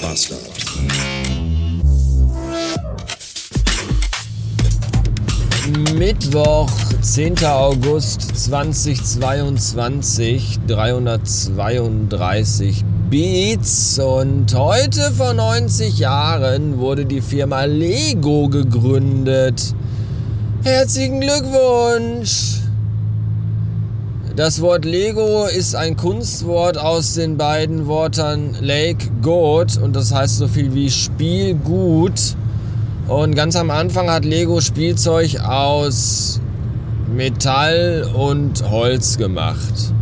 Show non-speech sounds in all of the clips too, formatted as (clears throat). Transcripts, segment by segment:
Bastard. Mittwoch, 10. August 2022, 332 Beats und heute vor 90 Jahren wurde die Firma Lego gegründet. Herzlichen Glückwunsch! Das Wort Lego ist ein Kunstwort aus den beiden Worten Lake God und das heißt so viel wie Spiel gut. Und ganz am Anfang hat Lego Spielzeug aus Metall und Holz gemacht.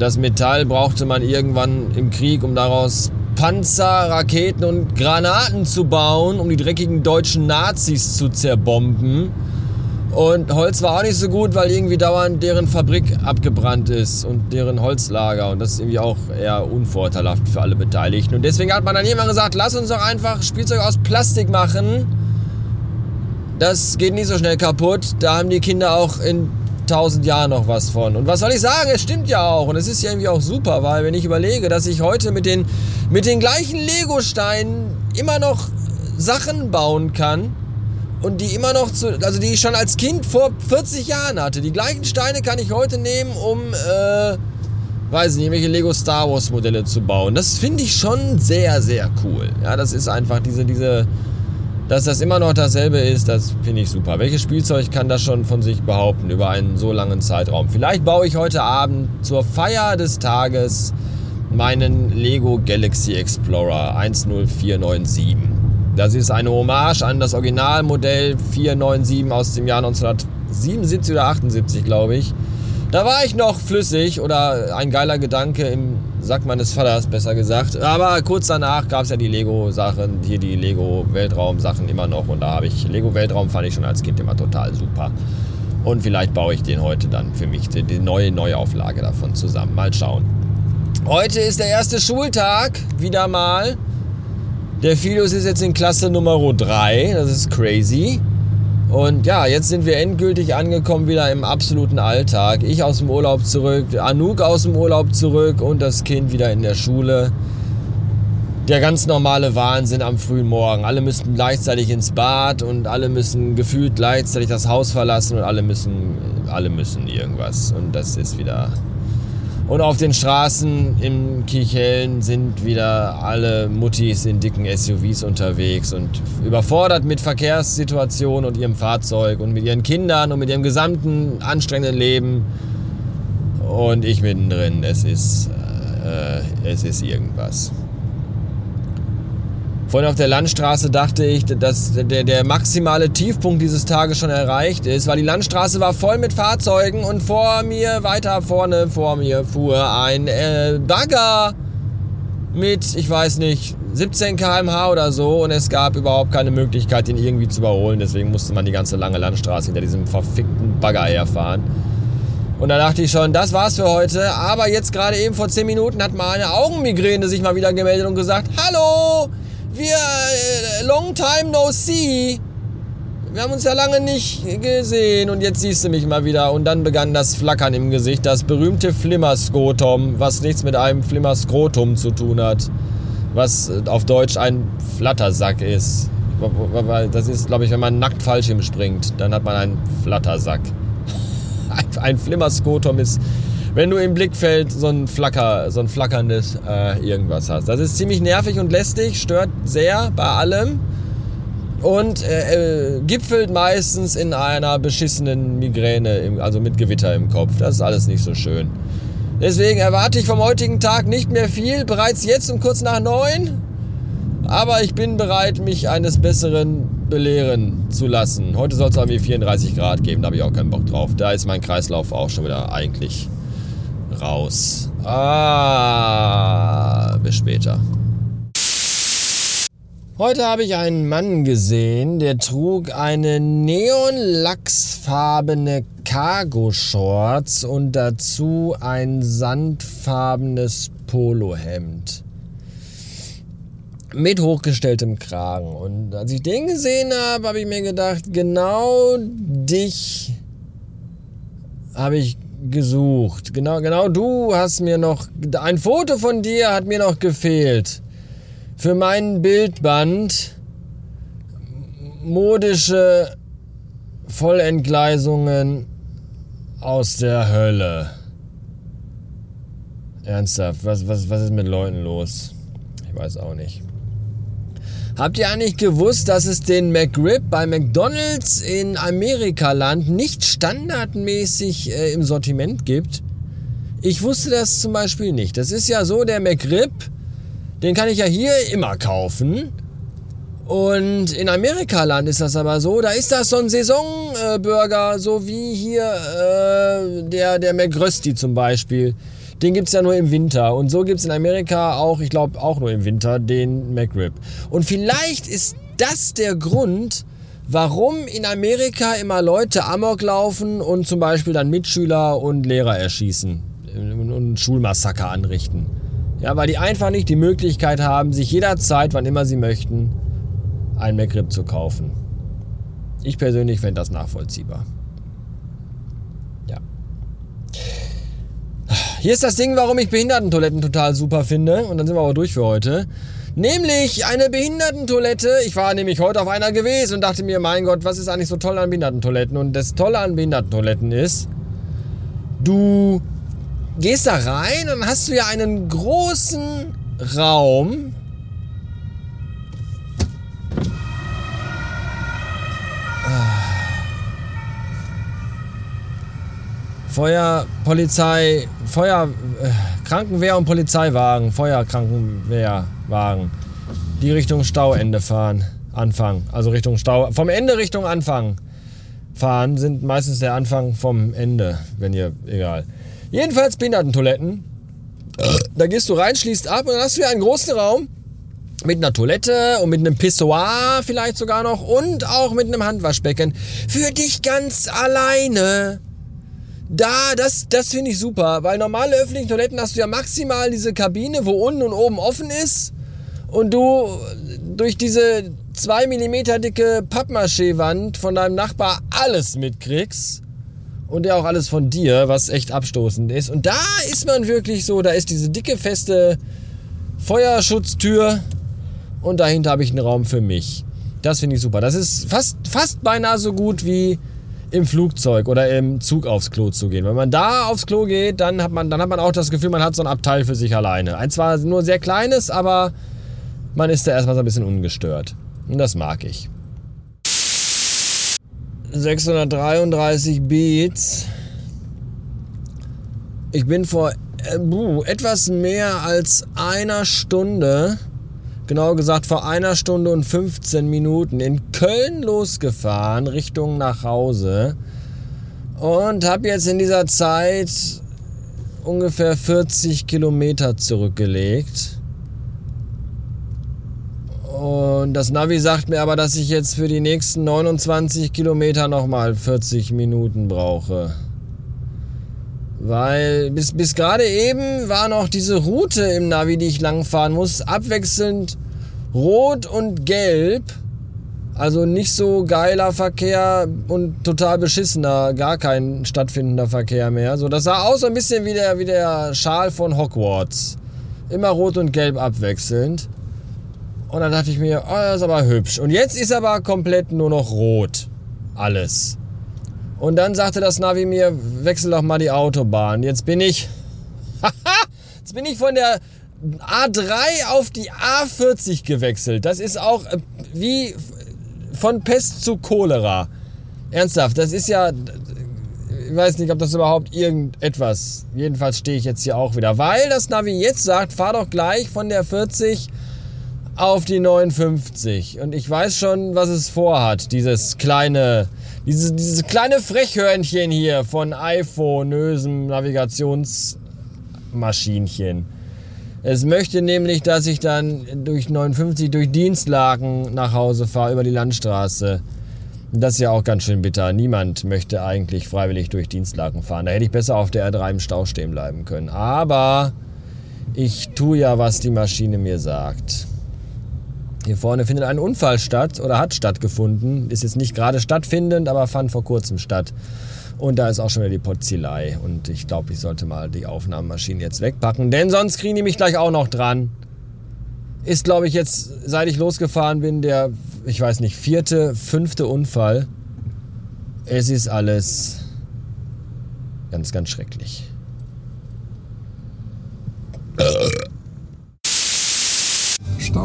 Das Metall brauchte man irgendwann im Krieg, um daraus Panzer, Raketen und Granaten zu bauen, um die dreckigen deutschen Nazis zu zerbomben. Und Holz war auch nicht so gut, weil irgendwie dauernd deren Fabrik abgebrannt ist und deren Holzlager. Und das ist irgendwie auch eher unvorteilhaft für alle Beteiligten. Und deswegen hat man dann irgendwann gesagt, lass uns doch einfach Spielzeug aus Plastik machen. Das geht nicht so schnell kaputt. Da haben die Kinder auch in tausend Jahren noch was von. Und was soll ich sagen? Es stimmt ja auch. Und es ist ja irgendwie auch super, weil wenn ich überlege, dass ich heute mit den, mit den gleichen Lego-Steinen immer noch Sachen bauen kann und die immer noch zu, also die ich schon als Kind vor 40 Jahren hatte. Die gleichen Steine kann ich heute nehmen, um, äh, weiß nicht, welche Lego Star Wars Modelle zu bauen. Das finde ich schon sehr, sehr cool. Ja, das ist einfach diese, diese, dass das immer noch dasselbe ist, das finde ich super. Welches Spielzeug kann das schon von sich behaupten über einen so langen Zeitraum? Vielleicht baue ich heute Abend zur Feier des Tages meinen Lego Galaxy Explorer 10497. Das ist eine Hommage an das Originalmodell 497 aus dem Jahr 1977 oder 78, glaube ich. Da war ich noch flüssig oder ein geiler Gedanke im Sack meines Vaters, besser gesagt. Aber kurz danach gab es ja die Lego-Sachen, hier die Lego-Weltraum-Sachen immer noch. Und da habe ich, Lego-Weltraum fand ich schon als Kind immer total super. Und vielleicht baue ich den heute dann für mich, die neue Neuauflage davon zusammen. Mal schauen. Heute ist der erste Schultag, wieder mal. Der Filius ist jetzt in Klasse Nummer 3, das ist crazy. Und ja, jetzt sind wir endgültig angekommen wieder im absoluten Alltag. Ich aus dem Urlaub zurück, Anouk aus dem Urlaub zurück und das Kind wieder in der Schule. Der ganz normale Wahnsinn am frühen Morgen. Alle müssen gleichzeitig ins Bad und alle müssen gefühlt gleichzeitig das Haus verlassen und alle müssen, alle müssen irgendwas. Und das ist wieder und auf den Straßen im Kichellen sind wieder alle Muttis in dicken SUVs unterwegs und überfordert mit Verkehrssituationen und ihrem Fahrzeug und mit ihren Kindern und mit ihrem gesamten anstrengenden Leben. Und ich mittendrin. Es ist, äh, es ist irgendwas. Vorhin auf der Landstraße dachte ich, dass der, der maximale Tiefpunkt dieses Tages schon erreicht ist, weil die Landstraße war voll mit Fahrzeugen und vor mir, weiter vorne vor mir, fuhr ein äh, Bagger mit, ich weiß nicht, 17 km/h oder so und es gab überhaupt keine Möglichkeit, ihn irgendwie zu überholen. Deswegen musste man die ganze lange Landstraße hinter diesem verfickten Bagger herfahren. Und da dachte ich schon, das war's für heute. Aber jetzt gerade eben vor 10 Minuten hat mal eine Augenmigräne sich mal wieder gemeldet und gesagt, Hallo, wir, äh, long time no see. Wir haben uns ja lange nicht gesehen und jetzt siehst du mich mal wieder. Und dann begann das Flackern im Gesicht, das berühmte Flimmerskrotum, was nichts mit einem Flimmerskrotum zu tun hat. Was äh, auf Deutsch ein Flattersack ist. Das ist, glaube ich, wenn man nackt Fallschirm springt, dann hat man einen Flattersack. (laughs) Ein Flimmerskotum ist wenn du im Blickfeld so ein Flacker, so ein flackerndes äh, irgendwas hast. Das ist ziemlich nervig und lästig, stört sehr bei allem und äh, äh, gipfelt meistens in einer beschissenen Migräne, im, also mit Gewitter im Kopf. Das ist alles nicht so schön. Deswegen erwarte ich vom heutigen Tag nicht mehr viel, bereits jetzt um kurz nach neun. Aber ich bin bereit, mich eines Besseren belehren zu lassen. Heute soll es irgendwie 34 Grad geben, da habe ich auch keinen Bock drauf. Da ist mein Kreislauf auch schon wieder eigentlich raus. Ah, bis später. Heute habe ich einen Mann gesehen, der trug eine neonlachsfarbene Cargo-Shorts und dazu ein sandfarbenes Polohemd. Mit hochgestelltem Kragen. Und als ich den gesehen habe, habe ich mir gedacht, genau dich habe ich gesucht. Genau, genau du hast mir noch, ein Foto von dir hat mir noch gefehlt. für meinen Bildband modische Vollentgleisungen aus der Hölle. Ernsthaft, was, was, was ist mit Leuten los? Ich weiß auch nicht. Habt ihr eigentlich gewusst, dass es den McRib bei McDonald's in Amerikaland nicht standardmäßig äh, im Sortiment gibt? Ich wusste das zum Beispiel nicht. Das ist ja so, der McRib, den kann ich ja hier immer kaufen. Und in Amerikaland ist das aber so, da ist das so ein Saisonburger, so wie hier äh, der, der McRösti zum Beispiel. Den gibt es ja nur im Winter. Und so gibt es in Amerika auch, ich glaube auch nur im Winter, den McRib. Und vielleicht ist das der Grund, warum in Amerika immer Leute Amok laufen und zum Beispiel dann Mitschüler und Lehrer erschießen und Schulmassaker anrichten. Ja, weil die einfach nicht die Möglichkeit haben, sich jederzeit, wann immer sie möchten, ein McRib zu kaufen. Ich persönlich fände das nachvollziehbar. Hier ist das Ding, warum ich Behindertentoiletten total super finde. Und dann sind wir auch durch für heute. Nämlich eine Behindertentoilette. Ich war nämlich heute auf einer gewesen und dachte mir, mein Gott, was ist eigentlich so toll an Behindertentoiletten? Und das Tolle an Behindertentoiletten ist, du gehst da rein und hast du ja einen großen Raum Feuer, Polizei, Feuer, äh, Krankenwehr und Polizeiwagen, Feuerkrankenwehrwagen, die Richtung Stauende fahren, anfangen. Also Richtung Stau, vom Ende Richtung Anfang fahren, sind meistens der Anfang vom Ende, wenn ihr, egal. Jedenfalls Behindertentoiletten. Da gehst du rein, schließt ab und dann hast du ja einen großen Raum mit einer Toilette und mit einem Pissoir vielleicht sogar noch und auch mit einem Handwaschbecken. Für dich ganz alleine. Da, das, das finde ich super, weil normale öffentliche Toiletten hast du ja maximal diese Kabine, wo unten und oben offen ist und du durch diese 2 mm dicke Pappmaché-Wand von deinem Nachbar alles mitkriegst und ja auch alles von dir, was echt abstoßend ist. Und da ist man wirklich so, da ist diese dicke, feste Feuerschutztür und dahinter habe ich einen Raum für mich. Das finde ich super. Das ist fast, fast beinahe so gut wie im Flugzeug oder im Zug aufs Klo zu gehen. Wenn man da aufs Klo geht, dann hat man, dann hat man auch das Gefühl, man hat so ein Abteil für sich alleine. Ein zwar nur sehr kleines, aber man ist da erstmal so ein bisschen ungestört. Und das mag ich. 633 Beats. Ich bin vor äh, etwas mehr als einer Stunde genau gesagt vor einer Stunde und 15 Minuten in Köln losgefahren Richtung nach Hause und habe jetzt in dieser Zeit ungefähr 40 Kilometer zurückgelegt. Und das Navi sagt mir aber, dass ich jetzt für die nächsten 29 Kilometer nochmal 40 Minuten brauche. Weil bis, bis gerade eben war noch diese Route im Navi, die ich langfahren muss, abwechselnd rot und gelb. Also nicht so geiler Verkehr und total beschissener, gar kein stattfindender Verkehr mehr. So, das sah aus so ein bisschen wie der, wie der Schal von Hogwarts. Immer rot und gelb abwechselnd. Und dann dachte ich mir, oh, das ist aber hübsch. Und jetzt ist aber komplett nur noch rot. Alles. Und dann sagte das Navi mir, wechsel doch mal die Autobahn. Jetzt bin ich, (laughs) jetzt bin ich von der A3 auf die A40 gewechselt. Das ist auch äh, wie von Pest zu Cholera. Ernsthaft, das ist ja, ich weiß nicht, ob das überhaupt irgendetwas, jedenfalls stehe ich jetzt hier auch wieder, weil das Navi jetzt sagt, fahr doch gleich von der 40 auf die 59. Und ich weiß schon, was es vorhat, dieses kleine dieses, dieses kleine Frechhörnchen hier von iPhone, Nösem Navigationsmaschinchen. Es möchte nämlich, dass ich dann durch 59 durch Dienstlagen nach Hause fahre über die Landstraße. Das ist ja auch ganz schön bitter. Niemand möchte eigentlich freiwillig durch Dienstlagen fahren. Da hätte ich besser auf der R3 im Stau stehen bleiben können. Aber ich tue ja, was die Maschine mir sagt. Hier vorne findet ein Unfall statt oder hat stattgefunden. Ist jetzt nicht gerade stattfindend, aber fand vor kurzem statt. Und da ist auch schon wieder die Potzilei. Und ich glaube, ich sollte mal die Aufnahmemaschine jetzt wegpacken, denn sonst kriegen die mich gleich auch noch dran. ist, glaube ich, jetzt, seit ich losgefahren bin, der, ich weiß nicht, vierte, fünfte Unfall. Es ist alles ganz, ganz schrecklich.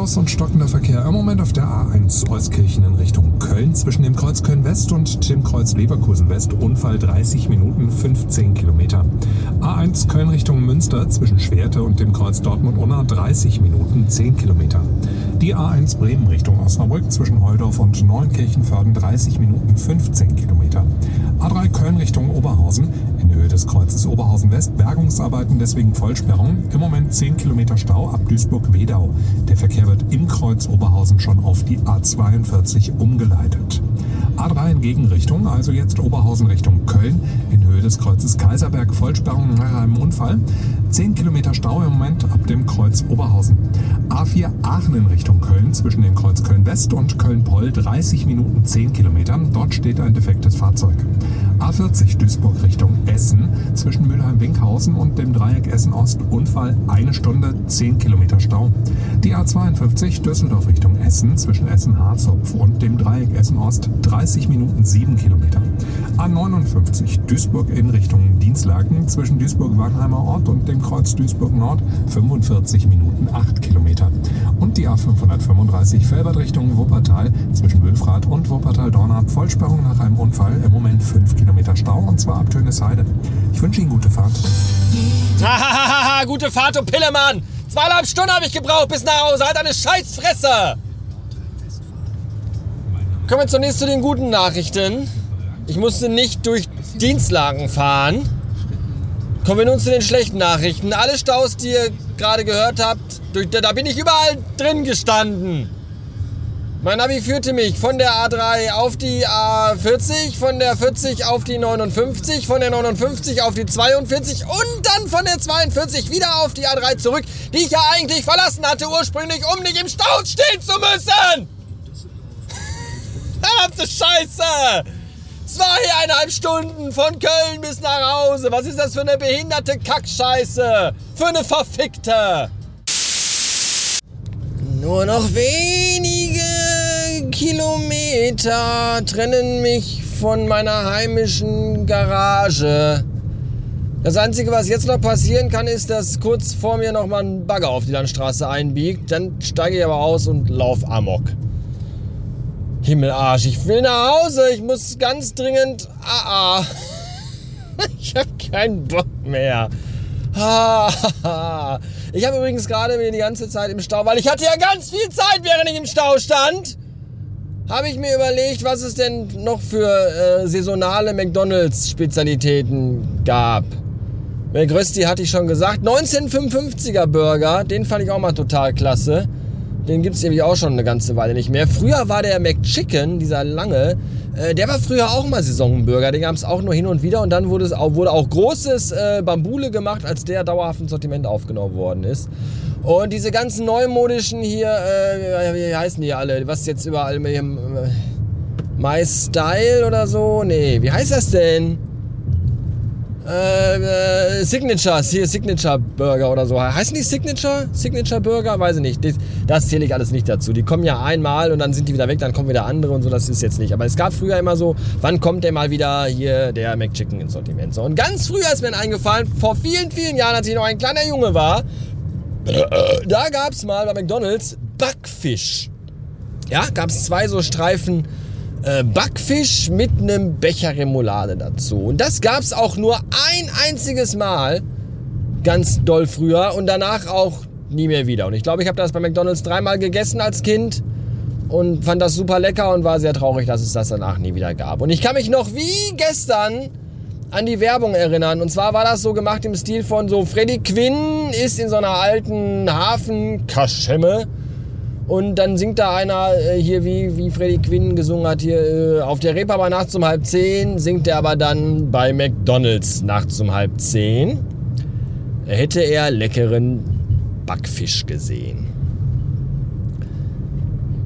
Staus und stockender Verkehr im Moment auf der A1 Euskirchen in Richtung Köln zwischen dem Kreuz Köln West und dem Kreuz Leverkusen West. Unfall 30 Minuten 15 Kilometer. A1 Köln Richtung Münster zwischen Schwerte und dem Kreuz Dortmund Unna 30 Minuten 10 Kilometer. Die A1 Bremen Richtung Osnabrück zwischen Holdorf und Neunkirchenförden 30 Minuten 15 Kilometer. A3 Köln Richtung Oberhausen Höhe des Kreuzes Oberhausen West Bergungsarbeiten deswegen Vollsperrung. Im Moment 10 Kilometer Stau ab Duisburg-Wedau. Der Verkehr wird im Kreuz Oberhausen schon auf die A42 umgeleitet. A3 in Gegenrichtung, also jetzt Oberhausen Richtung Köln, in Höhe des Kreuzes Kaiserberg, Vollsperrung nach einem Unfall. 10 Kilometer Stau im Moment ab dem Kreuz Oberhausen. A4 Aachen in Richtung Köln, zwischen dem Kreuz Köln West und Köln Poll, 30 Minuten 10 Kilometer. Dort steht ein defektes Fahrzeug. A40 Duisburg Richtung Essen, zwischen Mülheim-Winkhausen und dem Dreieck Essen-Ost, Unfall, eine Stunde, 10 Kilometer Stau. Die A52 Düsseldorf Richtung Essen, zwischen Essen-Harzopf und dem Dreieck Essen-Ost, 30 Minuten 7 Kilometer. A59 Duisburg in Richtung Dienstlaken, zwischen Duisburg-Wagenheimer Ort und dem Kreuz Duisburg Nord, 45 Minuten 8 Kilometer. Und die A535 Felbert Richtung Wuppertal, zwischen Wülfrath und Wuppertal-Dornab, Vollsperrung nach einem Unfall, im Moment 5 Kilometer Stau und zwar ab Tönesheide. Ich wünsche Ihnen gute Fahrt. Hahaha, (laughs) gute Fahrt, du Pillemann! Zweieinhalb Stunden habe ich gebraucht bis nach Hause. Halt deine Scheißfresse! Kommen wir zunächst zu den guten Nachrichten. Ich musste nicht durch Dienstlagen fahren. Kommen wir nun zu den schlechten Nachrichten. Alle Staus, die ihr gerade gehört habt, da bin ich überall drin gestanden. Mein Navi führte mich von der A3 auf die A40, von der 40 auf die 59, von der 59 auf die 42 und dann von der 42 wieder auf die A3 zurück, die ich ja eigentlich verlassen hatte ursprünglich, um nicht im Stau stehen zu müssen. Verdammte Scheiße! Zweieinhalb Stunden von Köln bis nach Hause. Was ist das für eine behinderte Kackscheiße? Für eine verfickte. Nur noch wenige Kilometer trennen mich von meiner heimischen Garage. Das Einzige, was jetzt noch passieren kann, ist, dass kurz vor mir noch mal ein Bagger auf die Landstraße einbiegt. Dann steige ich aber aus und lauf amok. Himmelarsch, ich will nach Hause. Ich muss ganz dringend... Ah, ah. (laughs) Ich habe keinen Bock mehr. Ich habe übrigens gerade die ganze Zeit im Stau, weil ich hatte ja ganz viel Zeit, während ich im Stau stand, habe ich mir überlegt, was es denn noch für äh, saisonale McDonalds-Spezialitäten gab. McRösti hatte ich schon gesagt. 1955er Burger, den fand ich auch mal total klasse. Den gibt es irgendwie auch schon eine ganze Weile nicht mehr. Früher war der McChicken, dieser lange, äh, der war früher auch mal Saisonburger. Den gab es auch nur hin und wieder und dann wurde, es auch, wurde auch großes äh, Bambule gemacht, als der dauerhaft ins Sortiment aufgenommen worden ist. Und diese ganzen neumodischen hier, äh, wie heißen die alle? Was jetzt überall mit dem äh, My Style oder so? Nee, wie heißt das denn? Äh, äh, hier Signature Burger oder so. Heißen die Signature? Signature Burger? Weiß ich nicht. Das, das zähle ich alles nicht dazu. Die kommen ja einmal und dann sind die wieder weg, dann kommen wieder andere und so. Das ist jetzt nicht. Aber es gab früher immer so, wann kommt der mal wieder hier der McChicken ins Sortiment? So. Und ganz früher ist mir eingefallen, vor vielen, vielen Jahren, als ich noch ein kleiner Junge war, (clears throat) da gab es mal bei McDonalds Backfisch. Ja, gab es zwei so Streifen äh, Backfisch mit einem Becher Remoulade dazu. Und das gab es auch nur ein einziges Mal, ganz doll früher und danach auch nie mehr wieder. Und ich glaube, ich habe das bei McDonald's dreimal gegessen als Kind und fand das super lecker und war sehr traurig, dass es das danach nie wieder gab. Und ich kann mich noch wie gestern an die Werbung erinnern. Und zwar war das so gemacht im Stil von so Freddy Quinn ist in so einer alten Hafenkaschemme und dann singt da einer äh, hier, wie, wie Freddy Quinn gesungen hat, hier äh, auf der Reeperbahn nachts um halb zehn, singt er aber dann bei McDonalds nachts um halb zehn. Hätte er leckeren Backfisch gesehen.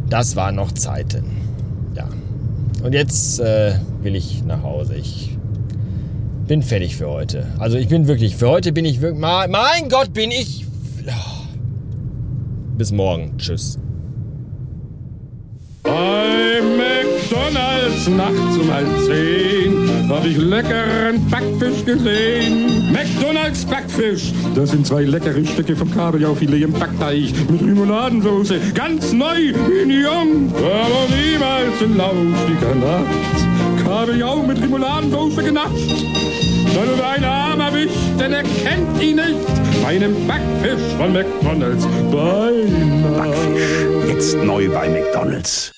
Das waren noch Zeiten. Ja. Und jetzt äh, will ich nach Hause. Ich bin fertig für heute. Also ich bin wirklich, für heute bin ich wirklich, mein Gott, bin ich... Bis morgen. Tschüss. Bei McDonalds nachts um halb zehn hab ich leckeren Backfisch gesehen. McDonalds Backfisch, das sind zwei leckere Stücke vom Kabeljaufilet im Backteig mit Remouladensoße, ganz neu in jung, aber niemals in lauschtiger Nacht. Kabeljau mit Remouladensoße genascht. Dann über einen Arm erwischt, denn er kennt ihn nicht. Meinen Backfisch von McDonalds. Beinahe. Backfisch. Jetzt neu bei McDonalds.